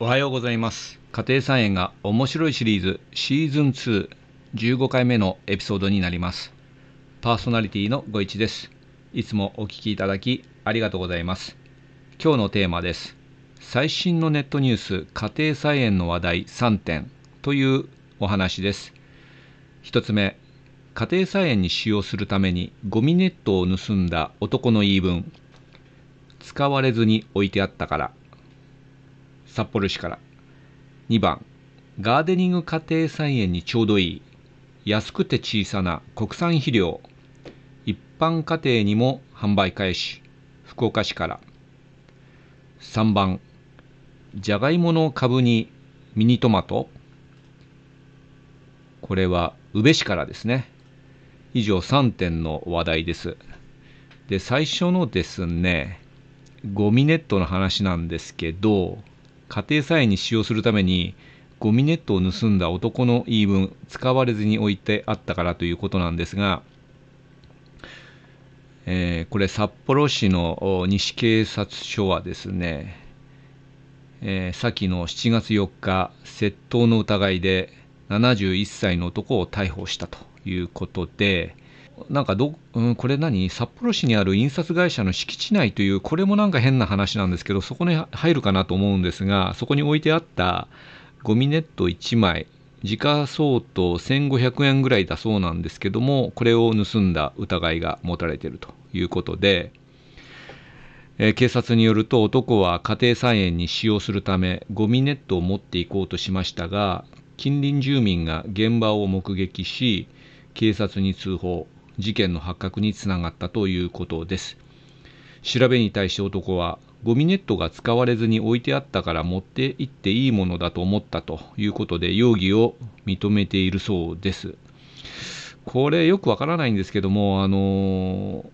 おはようございます。家庭菜園が面白いシリーズシーズン215回目のエピソードになります。パーソナリティのご一です。いつもお聞きいただきありがとうございます。今日のテーマです。最新のネットニュース家庭菜園の話題3点というお話です。1つ目家庭菜園に使用するためにゴミネットを盗んだ男の言い分。使われずに置いてあったから。札幌市から。2番ガーデニング家庭菜園にちょうどいい安くて小さな国産肥料。一般家庭にも販売開始福岡市から。3番じゃがいもの株にミニトマト。これは宇部市からですね。以上3点の話題です。で最初のですねゴミネットの話なんですけど家庭菜園に使用するためにゴミネットを盗んだ男の言い分使われずに置いてあったからということなんですが、えー、これ札幌市の西警察署はですね、えー、先の7月4日窃盗の疑いで71歳の男を逮捕したということで、なんかど、うん、これ何？札幌市にある印刷会社の敷地内という、これもなんか変な話なんですけど、そこに入るかなと思うんですが、そこに置いてあったゴミネット1枚、時価相当1500円ぐらいだそうなんですけども、これを盗んだ疑いが持たれているということで、えー、警察によると男は家庭菜園に使用するためゴミネットを持っていこうとしましたが近隣住民が現場を目撃し警察に通報。事件の発覚につながったということです。調べに対し男は、ゴミネットが使われずに置いてあったから持って行っていいものだと思ったということで容疑を認めているそうです。これよくわからないんですけども、あの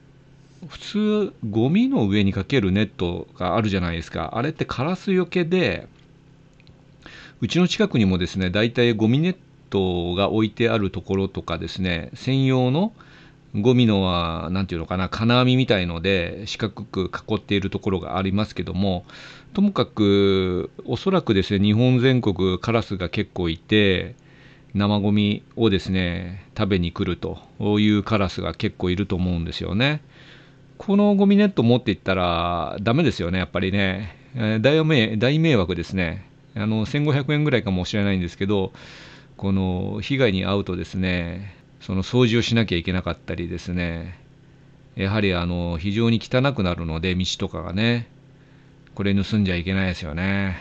普通、ゴミの上にかけるネットがあるじゃないですか。あれってカラスよけで、うちの近くにもですね、大体ゴミネットが置いてあるところとかですね、専用のゴミのは、なんていうのかな、金網みたいので四角く囲っているところがありますけども、ともかく、おそらくですね、日本全国カラスが結構いて、生ゴミをですね、食べに来るというカラスが結構いると思うんですよね。このゴミネット持っていったらダメですよね、やっぱりね。大迷大迷惑ですね。あの、1500円ぐらいかもしれないんですけど、この被害に遭うとですね、その掃除をしなきゃいけなかったりですね、やはりあの非常に汚くなるので、道とかがね、これ盗んじゃいけないですよね。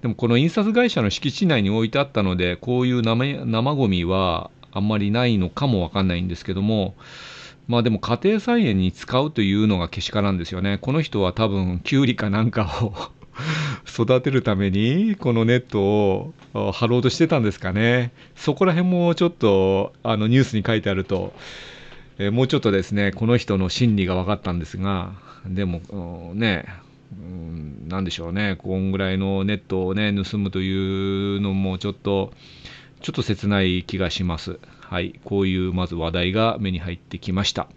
でもこの印刷会社の敷地内に置いてあったので、こういう生生ゴミはあんまりないのかもわかんないんですけども、まあでも家庭菜園に使うというのがけしからんですよね。この人は多分、キュウリかなんかを育てるためにこのネットを貼ろうとしてたんですかね。そこら辺もちょっとあのニュースに書いてあると、え、もうちょっとですね、この人の心理が分かったんですが、でもね、うん、なでしょうね、こんぐらいのネットをね、盗むというのもちょっと、ちょっと切ない気がします。はい、こういうまず話題が目に入ってきました。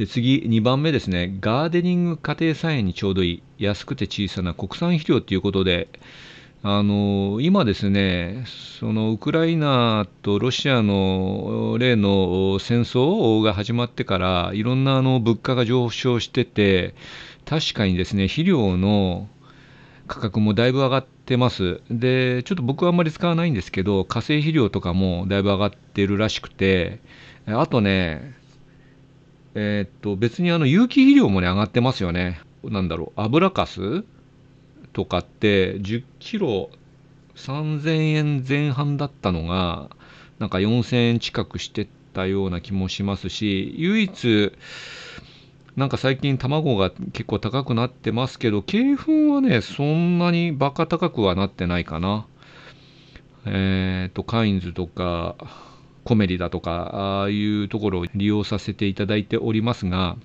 で次、2番目ですね、ガーデニング家庭菜園にちょうどいい、安くて小さな国産肥料ということで、あの今ですね、そのウクライナとロシアの例の戦争が始まってから、いろんなあの物価が上昇してて、確かにですね、肥料の価格もだいぶ上がってます。で、ちょっと僕はあんまり使わないんですけど、化成肥料とかもだいぶ上がってるらしくて、あとね、えー、っと、別にあの有機肥料もね、上がってますよね。なんだろう、油かすとかって10キロ3000円前半だったのが、なんか4000円近くしてたような気もしますし、唯一、なんか最近卵が結構高くなってますけど、鶏粉はね、そんなにバカ高くはなってないかな。えっ、ー、と、カインズとか、コメリだとか、ああいうところを利用させていただいておりますが、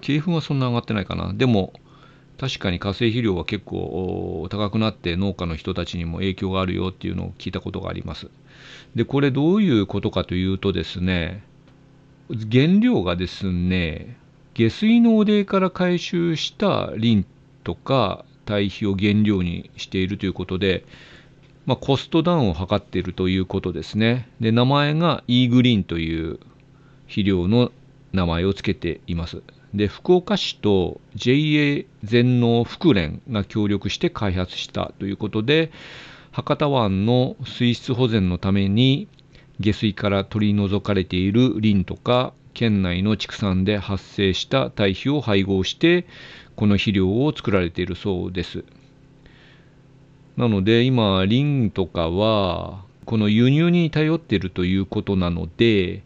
鶏粉はそんな上がってないかな。でも、確かに化成肥料は結構高くなって農家の人たちにも影響があるよっていうのを聞いたことがあります。で、これどういうことかというとですね、原料がですね、下水の汚泥から回収したリンとか堆肥を原料にしているということで、まあ、コストダウンを図っているということですね。で、名前が E グリーンという肥料の名前を付けています。で、福岡市と JA 全農福連が協力して開発したということで、博多湾の水質保全のために下水から取り除かれているリンとか県内の畜産で発生した堆肥を配合してこの肥料を作られているそうですなので今リンとかはこの輸入に頼っているということなので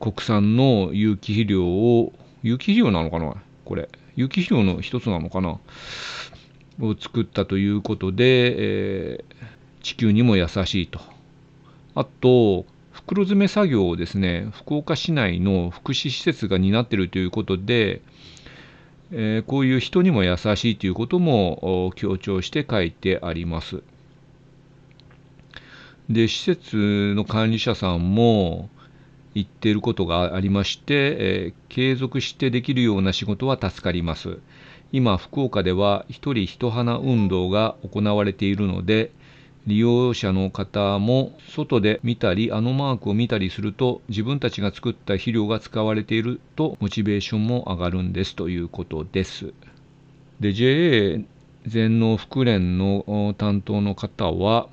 国産の有機肥料を有機肥料なのかな？これ。有機肥料の一つなのかな？を作ったということで、えー地球にも優しいと。あと、袋詰め作業をですね、福岡市内の福祉施設が担っているということで、えー、こういう人にも優しいということも強調して書いてあります。で、施設の管理者さんも言っていることがありまして、えー、継続してできるような仕事は助かります。今、福岡では一人一花運動が行われているので、利用者の方も外で見たりあのマークを見たりすると自分たちが作った肥料が使われているとモチベーションも上がるんですということです。で JA 全農福連の担当の方は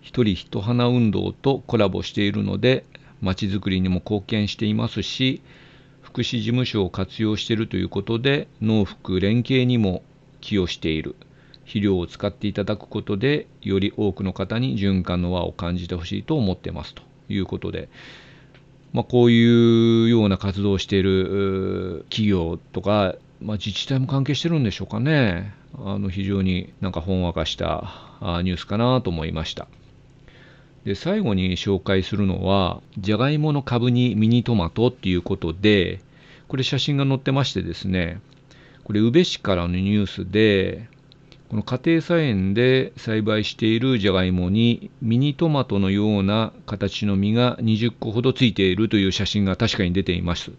一人一花運動とコラボしているのでまちづくりにも貢献していますし福祉事務所を活用しているということで農福連携にも寄与している肥料を使っていただくことでより多くの方に循環の輪を感じてほしいと思ってますということで、まあ、こういうような活動をしている企業とか、まあ、自治体も関係してるんでしょうかね。あの非常になんかほんわかしたニュースかなと思いました。で最後に紹介するのはじゃがいもの株にミニトマトっていうことでこれ写真が載ってましてですねこれ宇部市からのニュースでこの家庭菜園で栽培しているじゃがいもにミニトマトのような形の実が20個ほどついているという写真が確かに出ています。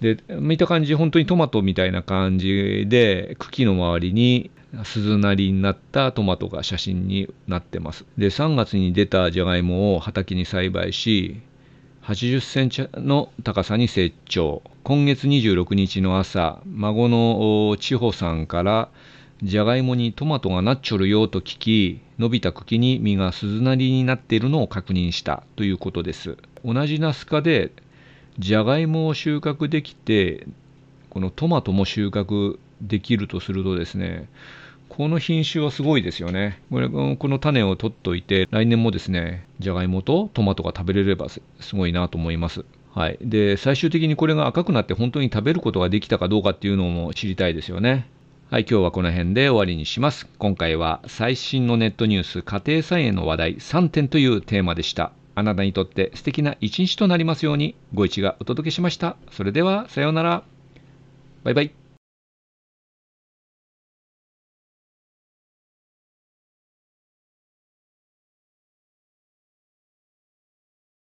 で見た感じ本当にトマトみたいな感じで茎の周りに鈴なりになったトマトが写真になってますで3月に出たじゃがいもを畑に栽培し80センチの高さに成長今月26日の朝孫の千穂さんからじゃがいもにトマトがなっちょるよと聞き、伸びた茎に実が鈴なりになっているのを確認したということです。同じナス科で、じゃがいもを収穫できて、このトマトも収穫できるとするとですね、この品種はすごいですよね。これこの種を取っておいて、来年もですね、じゃがいもとトマトが食べれればすごいなと思います。はい。で、最終的にこれが赤くなって本当に食べることができたかどうかっていうのも知りたいですよね。はい、今日はこの辺で終わりにします。今回は最新のネットニュース家庭菜園の話題3点というテーマでした。あなたにとって素敵な一日となりますようにご一がお届けしました。それではさようなら。バイバイ。